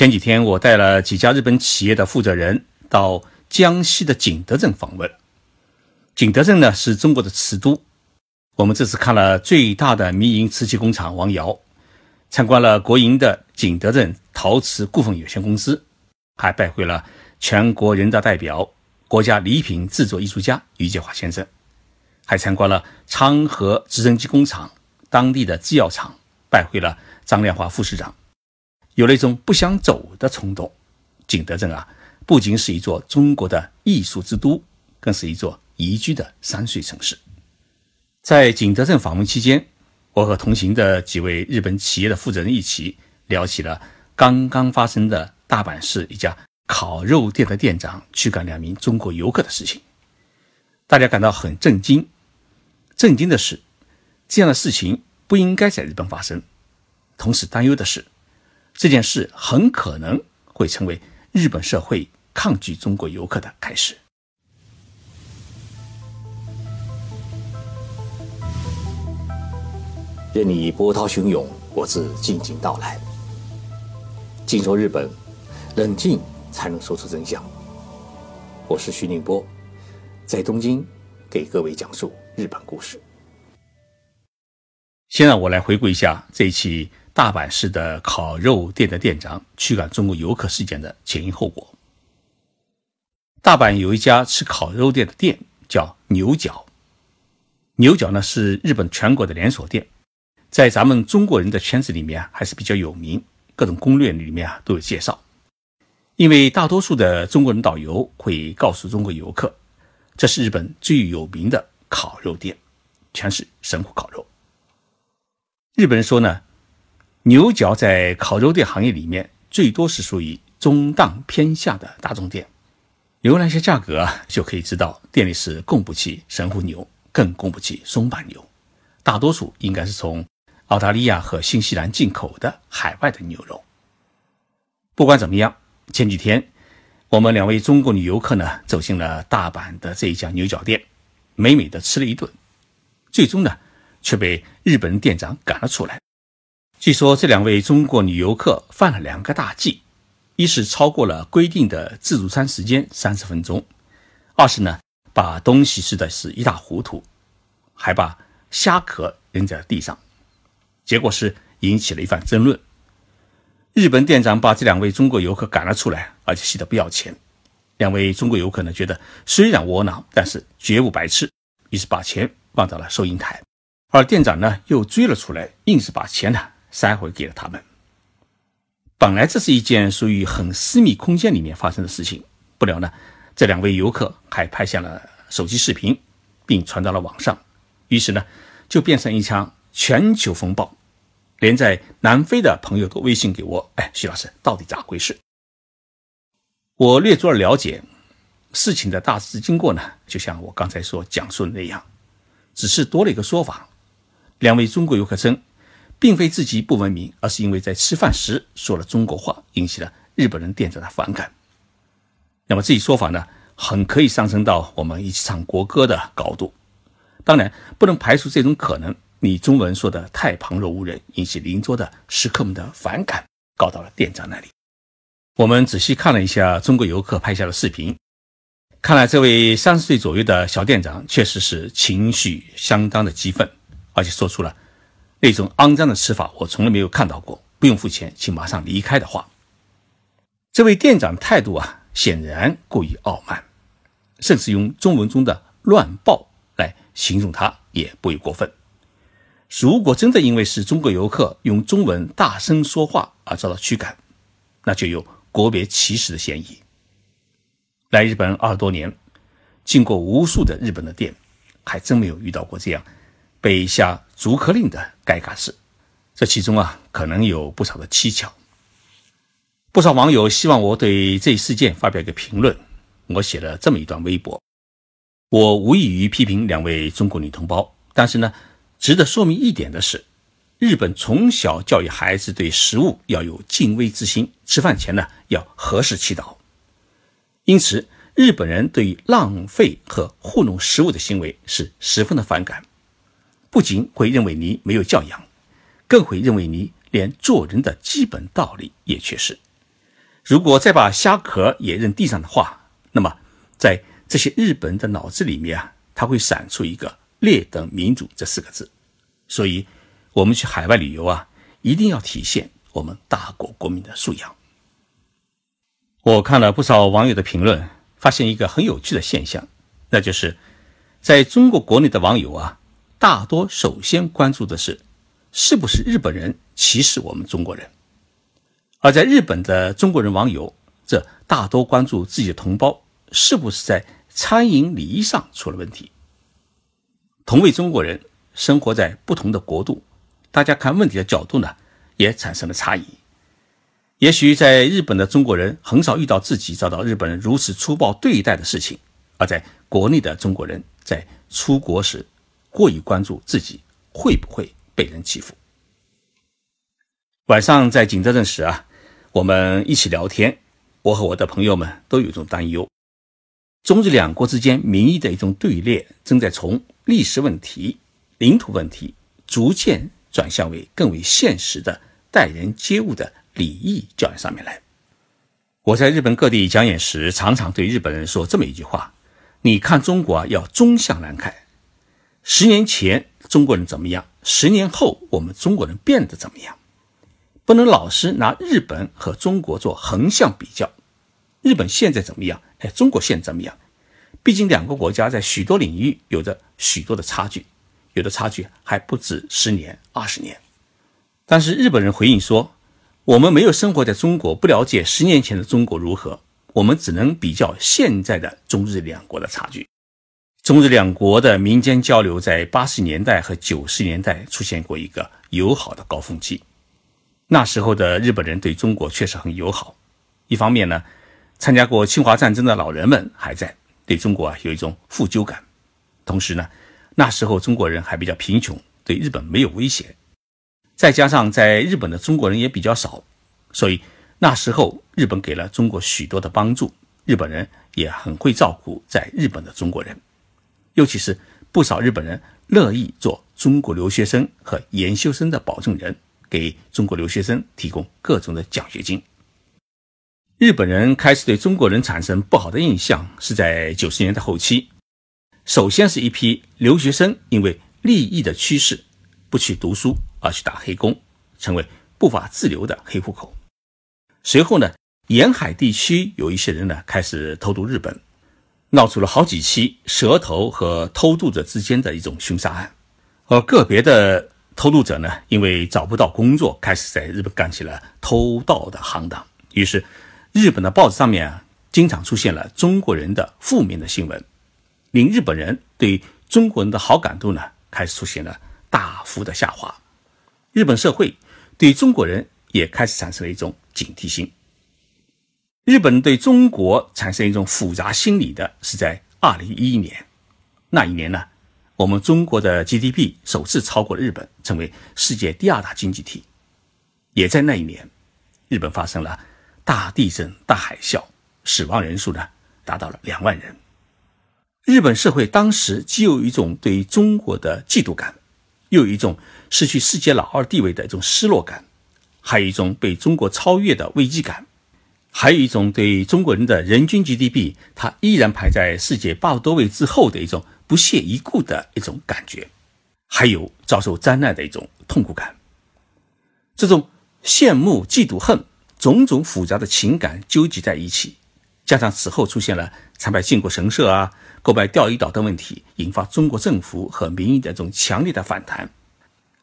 前几天我带了几家日本企业的负责人到江西的景德镇访问。景德镇呢是中国的瓷都，我们这次看了最大的民营瓷器工厂王窑，参观了国营的景德镇陶瓷股份有限公司，还拜会了全国人大代表、国家礼品制作艺术家于建华先生，还参观了昌河直升机工厂、当地的制药厂，拜会了张亮华副市长，有了一种不想走的冲动。景德镇啊，不仅是一座中国的艺术之都，更是一座。宜居的山水城市，在景德镇访问期间，我和同行的几位日本企业的负责人一起聊起了刚刚发生的大阪市一家烤肉店的店长驱赶两名中国游客的事情。大家感到很震惊，震惊的是，这样的事情不应该在日本发生。同时担忧的是，这件事很可能会成为日本社会抗拒中国游客的开始。任你波涛汹涌，我自静静到来。静说日本，冷静才能说出真相。我是徐宁波，在东京给各位讲述日本故事。先让我来回顾一下这一起大阪市的烤肉店的店长驱赶中国游客事件的前因后果。大阪有一家吃烤肉店的店叫牛角，牛角呢是日本全国的连锁店。在咱们中国人的圈子里面还是比较有名，各种攻略里面啊都有介绍。因为大多数的中国人导游会告诉中国游客，这是日本最有名的烤肉店，全是神户烤肉。日本人说呢，牛角在烤肉店行业里面最多是属于中档偏下的大众店，由那些价格啊就可以知道，店里是供不起神户牛，更供不起松板牛，大多数应该是从。澳大利亚和新西兰进口的海外的牛肉。不管怎么样，前几天我们两位中国女游客呢走进了大阪的这一家牛角店，美美的吃了一顿，最终呢却被日本店长赶了出来。据说这两位中国女游客犯了两个大忌：一是超过了规定的自助餐时间三十分钟；二是呢把东西吃的是一塌糊涂，还把虾壳扔在了地上。结果是引起了一番争论。日本店长把这两位中国游客赶了出来，而且气得不要钱。两位中国游客呢，觉得虽然窝囊，但是绝不白吃，于是把钱放到了收银台。而店长呢，又追了出来，硬是把钱呢塞回给了他们。本来这是一件属于很私密空间里面发生的事情，不料呢，这两位游客还拍下了手机视频，并传到了网上，于是呢，就变成一场全球风暴。连在南非的朋友都微信给我，哎，徐老师，到底咋回事？我略作了解，事情的大致经过呢，就像我刚才所讲述的那样，只是多了一个说法。两位中国游客称，并非自己不文明，而是因为在吃饭时说了中国话，引起了日本人店长的反感。那么这一说法呢，很可以上升到我们一起唱国歌的高度。当然，不能排除这种可能。你中文说的太旁若无人，引起邻桌的食客们的反感，告到了店长那里。我们仔细看了一下中国游客拍下的视频，看来这位三十岁左右的小店长确实是情绪相当的激愤，而且说出了那种肮脏的吃法我从来没有看到过，不用付钱，请马上离开的话。这位店长态度啊，显然过于傲慢，甚至用中文中的乱暴来形容他，也不为过分。如果真的因为是中国游客用中文大声说话而遭到驱赶，那就有国别歧视的嫌疑。来日本二十多年，进过无数的日本的店，还真没有遇到过这样被下逐客令的尴尬事。这其中啊，可能有不少的蹊跷。不少网友希望我对这一事件发表一个评论，我写了这么一段微博：我无异于批评两位中国女同胞，但是呢。值得说明一点的是，日本从小教育孩子对食物要有敬畏之心，吃饭前呢要合适祈祷。因此，日本人对于浪费和糊弄食物的行为是十分的反感，不仅会认为你没有教养，更会认为你连做人的基本道理也缺失。如果再把虾壳也扔地上的话，那么在这些日本人的脑子里面啊，他会闪出一个“劣等民主”这四个字。所以，我们去海外旅游啊，一定要体现我们大国国民的素养。我看了不少网友的评论，发现一个很有趣的现象，那就是在中国国内的网友啊，大多首先关注的是是不是日本人歧视我们中国人；而在日本的中国人网友，则大多关注自己的同胞是不是在餐饮礼仪上出了问题。同为中国人，生活在不同的国度，大家看问题的角度呢，也产生了差异。也许在日本的中国人很少遇到自己遭到日本人如此粗暴对待的事情，而在国内的中国人在出国时过于关注自己会不会被人欺负。晚上在景德镇时啊，我们一起聊天，我和我的朋友们都有一种担忧：中日两国之间民意的一种对立，正在从历史问题、领土问题逐渐转向为更为现实的待人接物的。礼仪教育上面来，我在日本各地讲演时，常常对日本人说这么一句话：你看中国啊，要中向南看。十年前中国人怎么样？十年后我们中国人变得怎么样？不能老是拿日本和中国做横向比较。日本现在怎么样？哎，中国现在怎么样？毕竟两个国家在许多领域有着许多的差距，有的差距还不止十年、二十年。但是日本人回应说。我们没有生活在中国，不了解十年前的中国如何。我们只能比较现在的中日两国的差距。中日两国的民间交流在八十年代和九十年代出现过一个友好的高峰期。那时候的日本人对中国确实很友好。一方面呢，参加过侵华战争的老人们还在，对中国啊有一种负疚感。同时呢，那时候中国人还比较贫穷，对日本没有威胁。再加上在日本的中国人也比较少，所以那时候日本给了中国许多的帮助，日本人也很会照顾在日本的中国人，尤其是不少日本人乐意做中国留学生和研究生的保证人，给中国留学生提供各种的奖学金。日本人开始对中国人产生不好的印象是在九十年代后期，首先是一批留学生因为利益的趋势不去读书。而去打黑工，成为不法自留的黑户口。随后呢，沿海地区有一些人呢开始偷渡日本，闹出了好几起蛇头和偷渡者之间的一种凶杀案。而个别的偷渡者呢，因为找不到工作，开始在日本干起了偷盗的行当。于是，日本的报纸上面啊，经常出现了中国人的负面的新闻，令日本人对中国人的好感度呢，开始出现了大幅的下滑。日本社会对中国人也开始产生了一种警惕心。日本对中国产生一种复杂心理的是在二零一一年，那一年呢，我们中国的 GDP 首次超过日本，成为世界第二大经济体。也在那一年，日本发生了大地震、大海啸，死亡人数呢达到了两万人。日本社会当时既有一种对中国的嫉妒感。又有一种失去世界老二地位的一种失落感，还有一种被中国超越的危机感，还有一种对中国人的人均 GDP，它依然排在世界八十多位之后的一种不屑一顾的一种感觉，还有遭受灾难的一种痛苦感。这种羡慕、嫉妒、恨，种种复杂的情感纠集在一起，加上此后出现了参拜靖国神社啊。购买钓鱼岛等问题，引发中国政府和民意的这种强烈的反弹，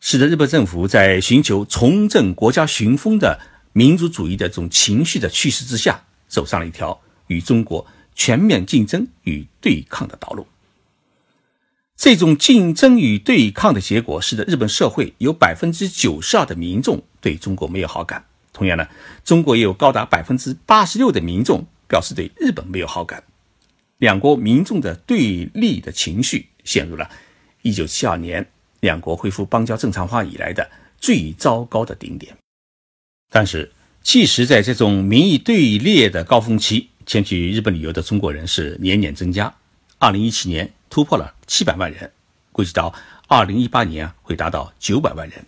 使得日本政府在寻求重振国家雄风的民族主义的这种情绪的驱使之下，走上了一条与中国全面竞争与对抗的道路。这种竞争与对抗的结果，使得日本社会有百分之九十二的民众对中国没有好感。同样呢，中国也有高达百分之八十六的民众表示对日本没有好感。两国民众的对立的情绪陷入了1972年两国恢复邦交正常化以来的最糟糕的顶点。但是，即使在这种民意对立的高峰期，前去日本旅游的中国人是年年增加。2017年突破了700万人，估计到2018年会达到900万人。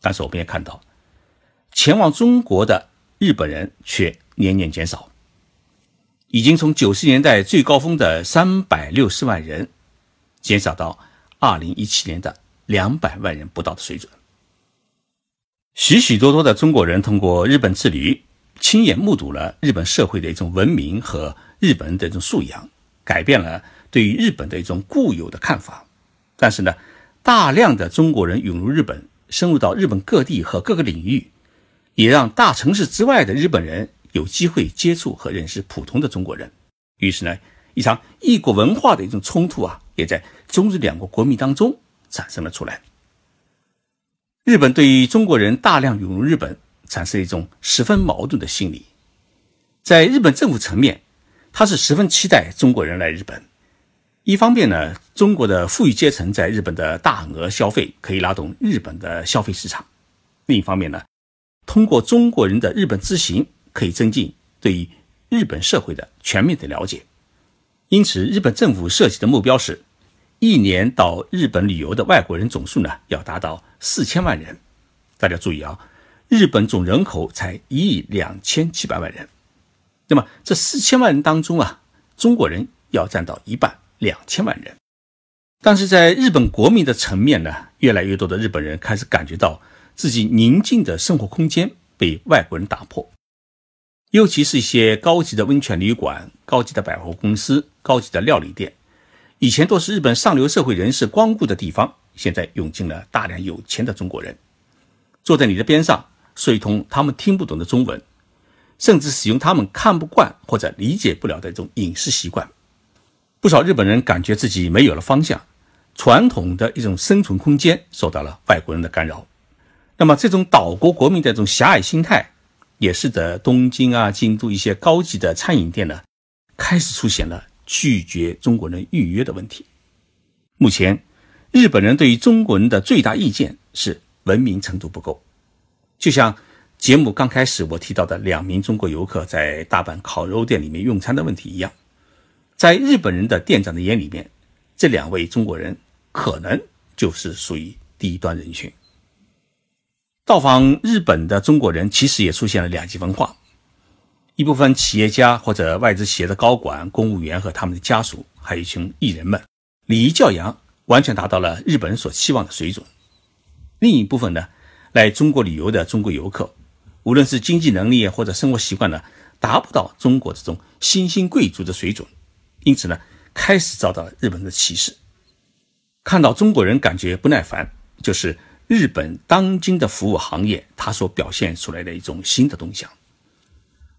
但是，我们也看到，前往中国的日本人却年年减少，已经从九十年代最高峰的三百六十万人，减少到二零一七年的两百万人不到的水准。许许多多的中国人通过日本之旅，亲眼目睹了日本社会的一种文明和日本人的一种素养，改变了对于日本的一种固有的看法。但是呢，大量的中国人涌入日本，深入到日本各地和各个领域，也让大城市之外的日本人有机会接触和认识普通的中国人。于是呢，一场异国文化的一种冲突啊，也在中日两国国民当中产生了出来。日本对于中国人大量涌入日本，产生一种十分矛盾的心理。在日本政府层面，他是十分期待中国人来日本。一方面呢，中国的富裕阶层在日本的大额消费可以拉动日本的消费市场；另一方面呢，通过中国人的日本之行，可以增进对于日本社会的全面的了解。因此，日本政府设计的目标是。一年到日本旅游的外国人总数呢，要达到四千万人。大家注意啊，日本总人口才一亿两千七百万人。那么这四千万人当中啊，中国人要占到一半，两千万人。但是在日本国民的层面呢，越来越多的日本人开始感觉到自己宁静的生活空间被外国人打破，尤其是一些高级的温泉旅馆、高级的百货公司、高级的料理店。以前都是日本上流社会人士光顾的地方，现在涌进了大量有钱的中国人，坐在你的边上，说一通他们听不懂的中文，甚至使用他们看不惯或者理解不了的一种饮食习惯。不少日本人感觉自己没有了方向，传统的一种生存空间受到了外国人的干扰。那么，这种岛国国民的这种狭隘心态，也使得东京啊、京都一些高级的餐饮店呢，开始出现了。拒绝中国人预约的问题。目前，日本人对于中国人的最大意见是文明程度不够。就像节目刚开始我提到的两名中国游客在大阪烤肉店里面用餐的问题一样，在日本人的店长的眼里面，这两位中国人可能就是属于低端人群。到访日本的中国人其实也出现了两极分化。一部分企业家或者外资企业的高管、公务员和他们的家属，还有一群艺人们，礼仪教养完全达到了日本人所期望的水准。另一部分呢，来中国旅游的中国游客，无论是经济能力或者生活习惯呢，达不到中国这种新兴贵族的水准，因此呢，开始遭到了日本的歧视。看到中国人感觉不耐烦，就是日本当今的服务行业它所表现出来的一种新的动向。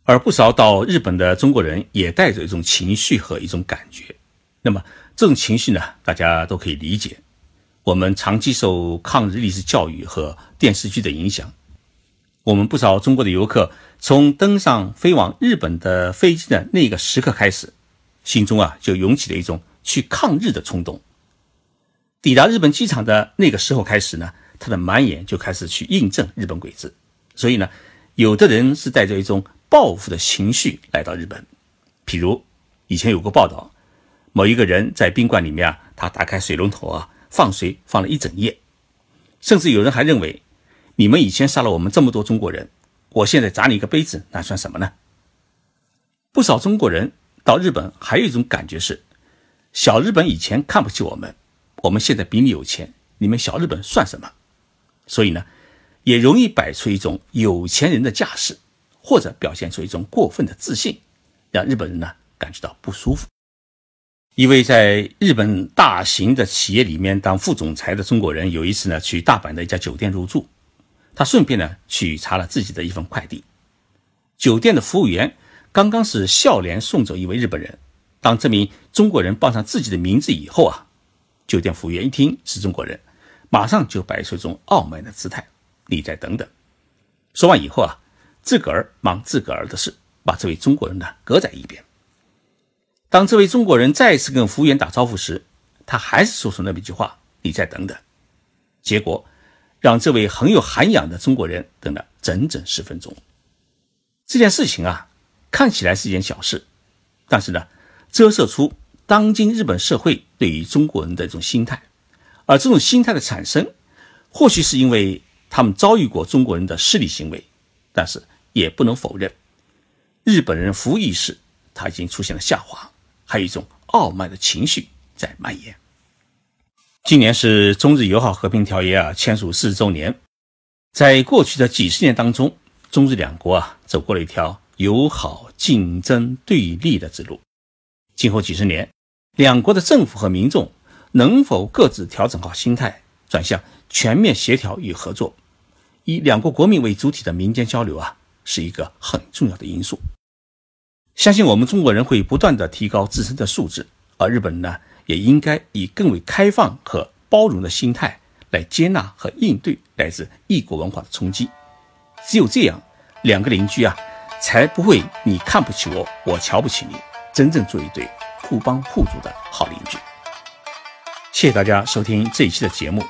而不少到日本的中国人也带着一种情绪和一种感觉，那么这种情绪呢，大家都可以理解。我们长期受抗日历史教育和电视剧的影响，我们不少中国的游客从登上飞往日本的飞机的那个时刻开始，心中啊就涌起了一种去抗日的冲动。抵达日本机场的那个时候开始呢，他的满眼就开始去印证日本鬼子。所以呢，有的人是带着一种。报复的情绪来到日本，譬如以前有过报道，某一个人在宾馆里面啊，他打开水龙头啊，放水放了一整夜，甚至有人还认为，你们以前杀了我们这么多中国人，我现在砸你一个杯子，那算什么呢？不少中国人到日本还有一种感觉是，小日本以前看不起我们，我们现在比你有钱，你们小日本算什么？所以呢，也容易摆出一种有钱人的架势。或者表现出一种过分的自信，让日本人呢感觉到不舒服。一位在日本大型的企业里面当副总裁的中国人，有一次呢去大阪的一家酒店入住，他顺便呢去查了自己的一份快递。酒店的服务员刚刚是笑脸送走一位日本人，当这名中国人报上自己的名字以后啊，酒店服务员一听是中国人，马上就摆出一种傲慢的姿态：“你再等等。”说完以后啊。自个儿忙自个儿的事，把这位中国人呢搁在一边。当这位中国人再次跟服务员打招呼时，他还是说出那么一句话：“你再等等。”结果让这位很有涵养的中国人等了整整十分钟。这件事情啊，看起来是一件小事，但是呢，折射出当今日本社会对于中国人的一种心态。而这种心态的产生，或许是因为他们遭遇过中国人的势力行为，但是。也不能否认，日本人服务意识它已经出现了下滑，还有一种傲慢的情绪在蔓延。今年是中日友好和平条约啊签署四十周年，在过去的几十年当中，中日两国啊走过了一条友好、竞争、对立的之路。今后几十年，两国的政府和民众能否各自调整好心态，转向全面协调与合作，以两国国民为主体的民间交流啊，是一个很重要的因素。相信我们中国人会不断的提高自身的素质，而日本人呢？也应该以更为开放和包容的心态来接纳和应对来自异国文化的冲击。只有这样，两个邻居啊，才不会你看不起我，我瞧不起你，真正做一对互帮互助的好邻居。谢谢大家收听这一期的节目。